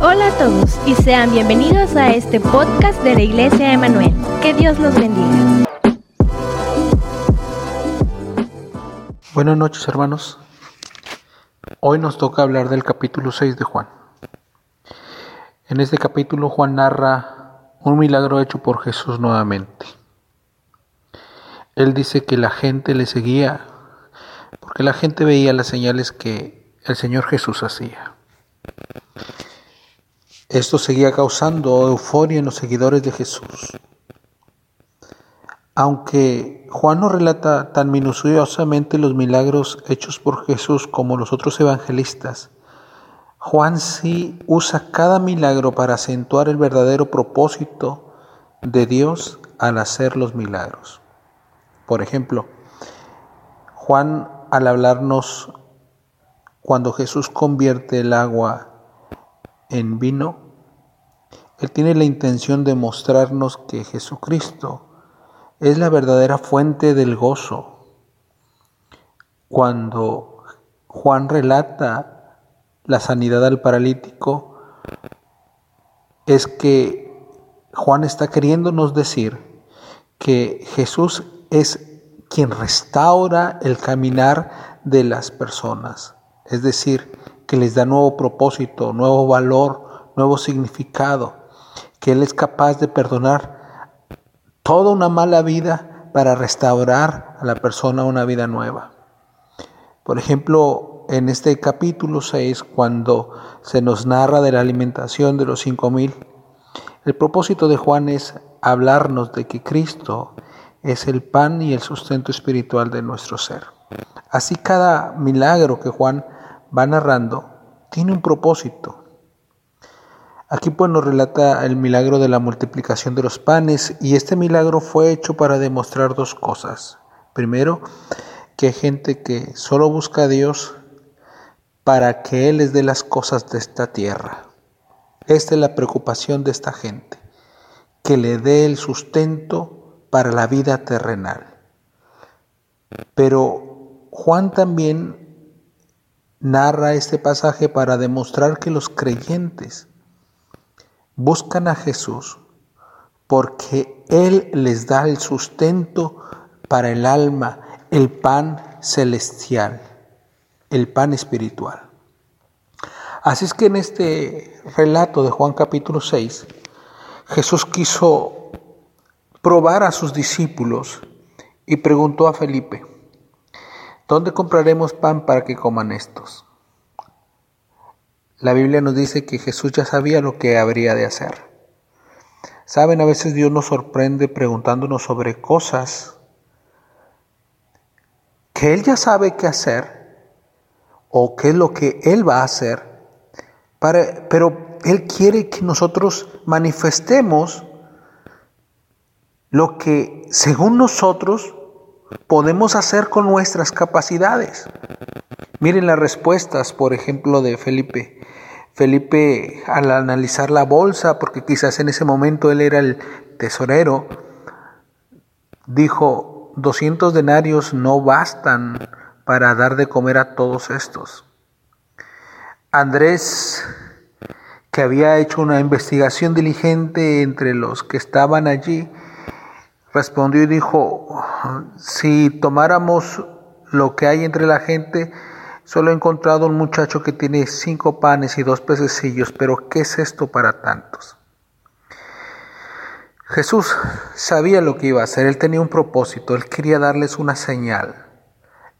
Hola a todos y sean bienvenidos a este podcast de la Iglesia Emanuel. Que Dios los bendiga. Buenas noches hermanos. Hoy nos toca hablar del capítulo 6 de Juan. En este capítulo Juan narra un milagro hecho por Jesús nuevamente. Él dice que la gente le seguía porque la gente veía las señales que el Señor Jesús hacía. Esto seguía causando euforia en los seguidores de Jesús. Aunque Juan no relata tan minuciosamente los milagros hechos por Jesús como los otros evangelistas, Juan sí usa cada milagro para acentuar el verdadero propósito de Dios al hacer los milagros. Por ejemplo, Juan al hablarnos cuando Jesús convierte el agua en vino, Él tiene la intención de mostrarnos que Jesucristo es la verdadera fuente del gozo. Cuando Juan relata la sanidad al paralítico, es que Juan está queriéndonos decir que Jesús es quien restaura el caminar de las personas, es decir, que les da nuevo propósito, nuevo valor, nuevo significado, que Él es capaz de perdonar toda una mala vida para restaurar a la persona una vida nueva. Por ejemplo, en este capítulo 6, cuando se nos narra de la alimentación de los cinco mil, el propósito de Juan es hablarnos de que Cristo es el pan y el sustento espiritual de nuestro ser. Así cada milagro que Juan va narrando tiene un propósito. Aquí pues nos relata el milagro de la multiplicación de los panes y este milagro fue hecho para demostrar dos cosas. Primero, que hay gente que solo busca a Dios para que Él les dé las cosas de esta tierra. Esta es la preocupación de esta gente, que le dé el sustento para la vida terrenal. Pero Juan también narra este pasaje para demostrar que los creyentes buscan a Jesús porque Él les da el sustento para el alma, el pan celestial, el pan espiritual. Así es que en este relato de Juan capítulo 6, Jesús quiso probar a sus discípulos y preguntó a Felipe, ¿Dónde compraremos pan para que coman estos? La Biblia nos dice que Jesús ya sabía lo que habría de hacer. Saben, a veces Dios nos sorprende preguntándonos sobre cosas que Él ya sabe qué hacer o qué es lo que Él va a hacer, pero Él quiere que nosotros manifestemos lo que según nosotros podemos hacer con nuestras capacidades. Miren las respuestas, por ejemplo, de Felipe. Felipe, al analizar la bolsa, porque quizás en ese momento él era el tesorero, dijo, 200 denarios no bastan para dar de comer a todos estos. Andrés, que había hecho una investigación diligente entre los que estaban allí, respondió y dijo, si tomáramos lo que hay entre la gente, solo he encontrado un muchacho que tiene cinco panes y dos pececillos, pero ¿qué es esto para tantos? Jesús sabía lo que iba a hacer, él tenía un propósito, él quería darles una señal,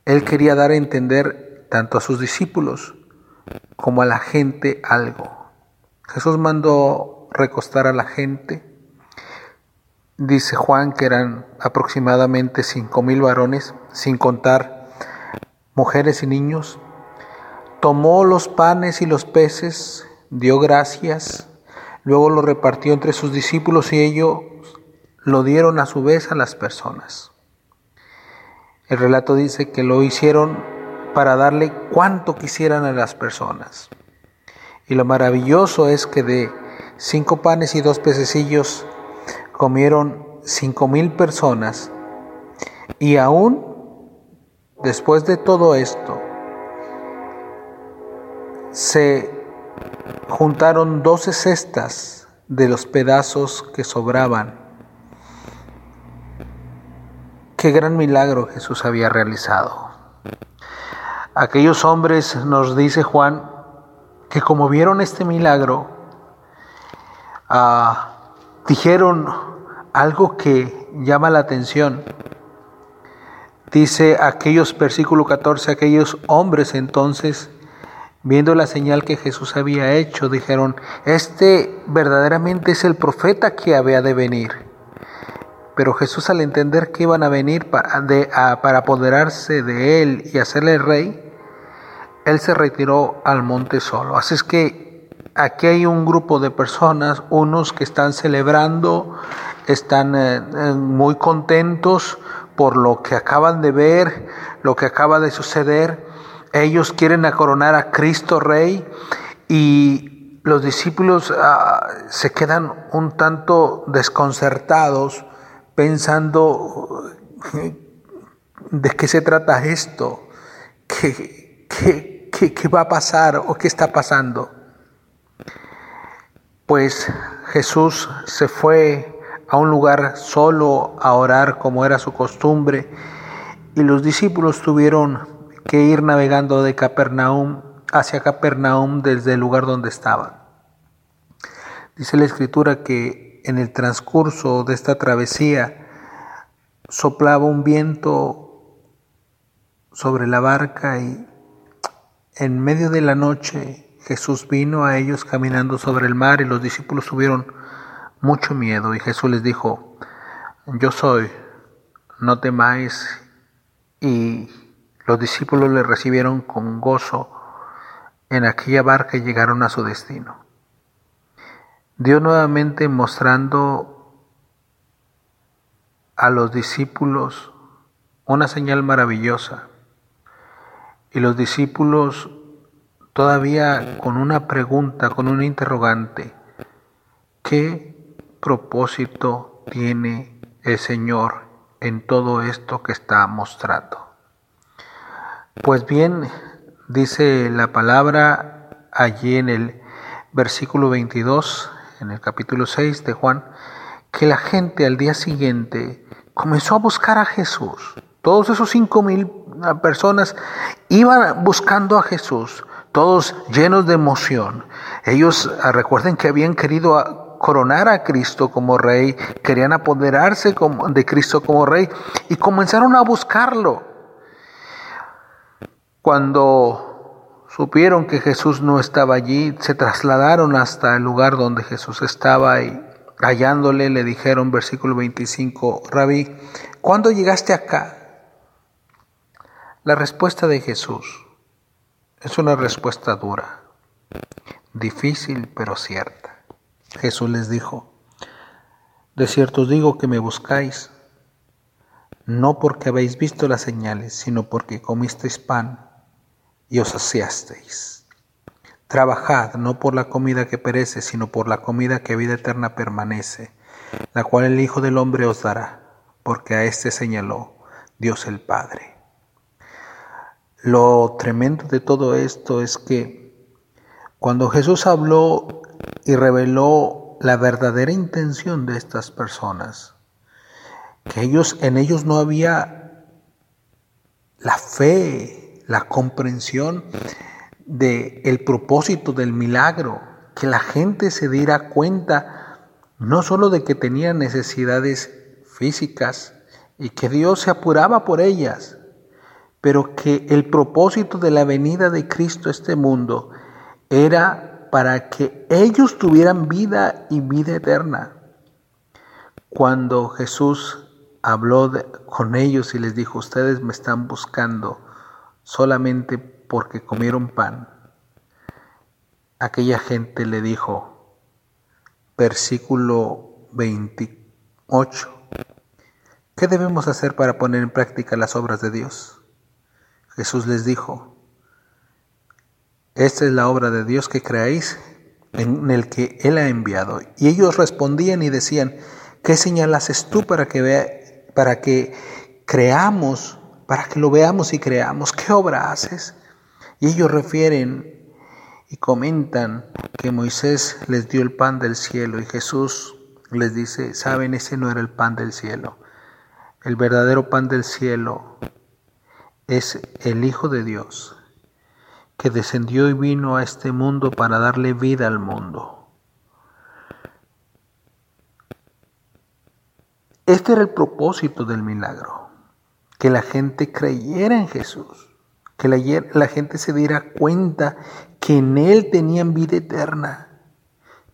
él quería dar a entender tanto a sus discípulos como a la gente algo. Jesús mandó recostar a la gente, Dice Juan que eran aproximadamente cinco mil varones, sin contar mujeres y niños. Tomó los panes y los peces, dio gracias, luego lo repartió entre sus discípulos y ellos lo dieron a su vez a las personas. El relato dice que lo hicieron para darle cuanto quisieran a las personas. Y lo maravilloso es que de cinco panes y dos pececillos comieron cinco mil personas y aún después de todo esto se juntaron doce cestas de los pedazos que sobraban. Qué gran milagro Jesús había realizado. Aquellos hombres, nos dice Juan, que como vieron este milagro, ah, dijeron algo que llama la atención. Dice aquellos, versículo 14, aquellos hombres entonces, viendo la señal que Jesús había hecho, dijeron, este verdaderamente es el profeta que había de venir. Pero Jesús al entender que iban a venir para, para apoderarse de él y hacerle rey, él se retiró al monte solo. Así es que aquí hay un grupo de personas, unos que están celebrando, están eh, eh, muy contentos por lo que acaban de ver, lo que acaba de suceder. Ellos quieren coronar a Cristo Rey y los discípulos ah, se quedan un tanto desconcertados pensando de qué se trata esto, qué, qué, qué va a pasar o qué está pasando. Pues Jesús se fue a un lugar solo a orar como era su costumbre y los discípulos tuvieron que ir navegando de Capernaum hacia Capernaum desde el lugar donde estaban. Dice la escritura que en el transcurso de esta travesía soplaba un viento sobre la barca y en medio de la noche Jesús vino a ellos caminando sobre el mar y los discípulos tuvieron mucho miedo y Jesús les dijo, yo soy, no temáis. Y los discípulos le recibieron con gozo en aquella barca y llegaron a su destino. Dios nuevamente mostrando a los discípulos una señal maravillosa. Y los discípulos todavía con una pregunta, con un interrogante, ¿qué propósito tiene el Señor en todo esto que está mostrando? Pues bien, dice la palabra allí en el versículo 22, en el capítulo 6 de Juan, que la gente al día siguiente comenzó a buscar a Jesús. Todos esos cinco mil personas iban buscando a Jesús, todos llenos de emoción. Ellos ah, recuerden que habían querido coronar a Cristo como rey, querían apoderarse de Cristo como rey y comenzaron a buscarlo. Cuando supieron que Jesús no estaba allí, se trasladaron hasta el lugar donde Jesús estaba y hallándole le dijeron, versículo 25, Rabí, ¿cuándo llegaste acá? La respuesta de Jesús es una respuesta dura, difícil pero cierta. Jesús les dijo, de cierto os digo que me buscáis, no porque habéis visto las señales, sino porque comisteis pan y os saciasteis. Trabajad no por la comida que perece, sino por la comida que vida eterna permanece, la cual el Hijo del Hombre os dará, porque a éste señaló Dios el Padre. Lo tremendo de todo esto es que cuando Jesús habló y reveló la verdadera intención de estas personas, que ellos en ellos no había la fe, la comprensión de el propósito del milagro, que la gente se diera cuenta no solo de que tenían necesidades físicas y que Dios se apuraba por ellas, pero que el propósito de la venida de Cristo a este mundo era para que ellos tuvieran vida y vida eterna. Cuando Jesús habló con ellos y les dijo, ustedes me están buscando solamente porque comieron pan, aquella gente le dijo, versículo 28, ¿qué debemos hacer para poner en práctica las obras de Dios? Jesús les dijo, esta es la obra de Dios que creáis en el que Él ha enviado. Y ellos respondían y decían, ¿qué señal haces tú para que, vea, para que creamos, para que lo veamos y creamos? ¿Qué obra haces? Y ellos refieren y comentan que Moisés les dio el pan del cielo y Jesús les dice, saben, ese no era el pan del cielo. El verdadero pan del cielo es el Hijo de Dios, que descendió y vino a este mundo para darle vida al mundo. Este era el propósito del milagro, que la gente creyera en Jesús, que la, gente se diera cuenta que en Él tenían vida eterna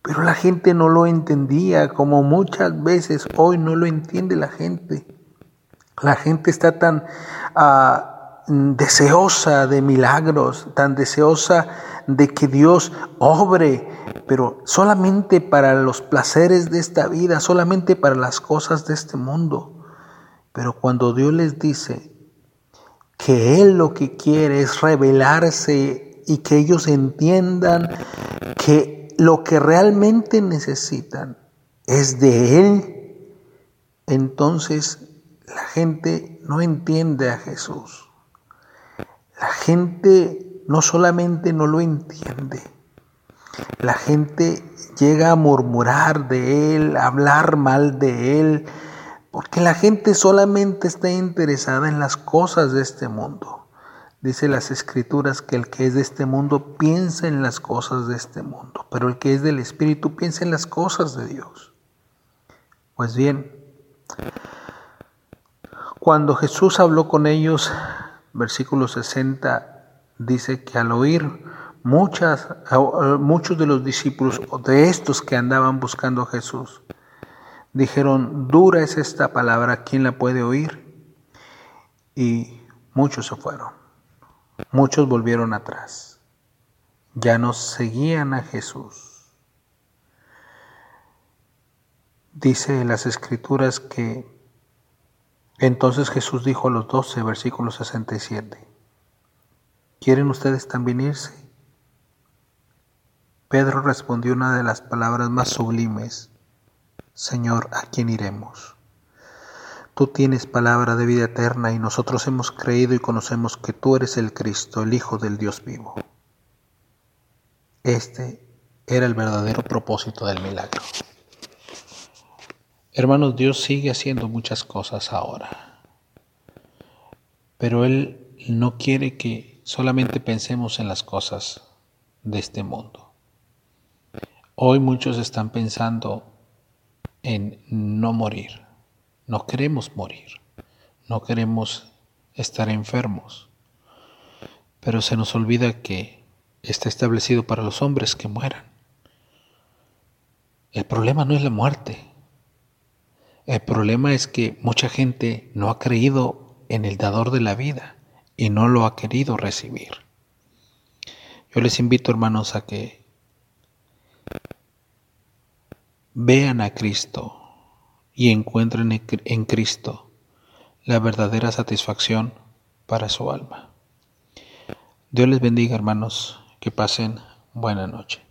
pero la gente no lo entendía, como muchas veces hoy no lo entiende la gente. La gente está tan ah, deseosa de milagros, tan deseosa de que Dios obre, pero solamente para los placeres de esta vida, solamente para las cosas de este mundo. Pero cuando Dios les dice que Él lo que quiere es revelarse y que ellos entiendan que lo que realmente necesitan es de Él, entonces la gente no entiende a Jesús. La gente no solamente no lo entiende, la gente llega a murmurar de Él, a hablar mal de Él, porque la gente solamente está interesada en las cosas de este mundo. Dice las escrituras que el que es de este mundo piensa en las cosas de este mundo, pero el que es del Espíritu piensa en las cosas de Dios. Pues bien, cuando Jesús habló con ellos, versículo 60 dice que al oír muchas, muchos de los discípulos de estos que andaban buscando a Jesús, dijeron, dura es esta palabra, ¿quién la puede oír? Y muchos se fueron. Muchos volvieron atrás. Ya no seguían a Jesús. Dice en las escrituras que entonces Jesús dijo a los doce, versículo 67, ¿quieren ustedes también irse? Pedro respondió una de las palabras más sublimes, Señor, ¿a quién iremos? Tú tienes palabra de vida eterna y nosotros hemos creído y conocemos que tú eres el Cristo, el Hijo del Dios vivo. Este era el verdadero propósito del milagro. Hermanos, Dios sigue haciendo muchas cosas ahora, pero Él no quiere que solamente pensemos en las cosas de este mundo. Hoy muchos están pensando en no morir. No queremos morir, no queremos estar enfermos, pero se nos olvida que está establecido para los hombres que mueran. El problema no es la muerte, el problema es que mucha gente no ha creído en el dador de la vida y no lo ha querido recibir. Yo les invito, hermanos, a que vean a Cristo y encuentren en Cristo la verdadera satisfacción para su alma. Dios les bendiga hermanos, que pasen buena noche.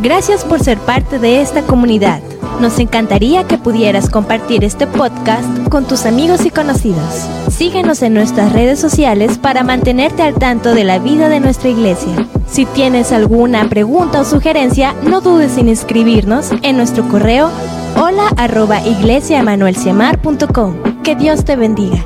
Gracias por ser parte de esta comunidad. Nos encantaría que pudieras compartir este podcast con tus amigos y conocidos. Síguenos en nuestras redes sociales para mantenerte al tanto de la vida de nuestra iglesia. Si tienes alguna pregunta o sugerencia, no dudes en inscribirnos en nuestro correo hola arroba iglesiamanuelciamar.com. Que Dios te bendiga.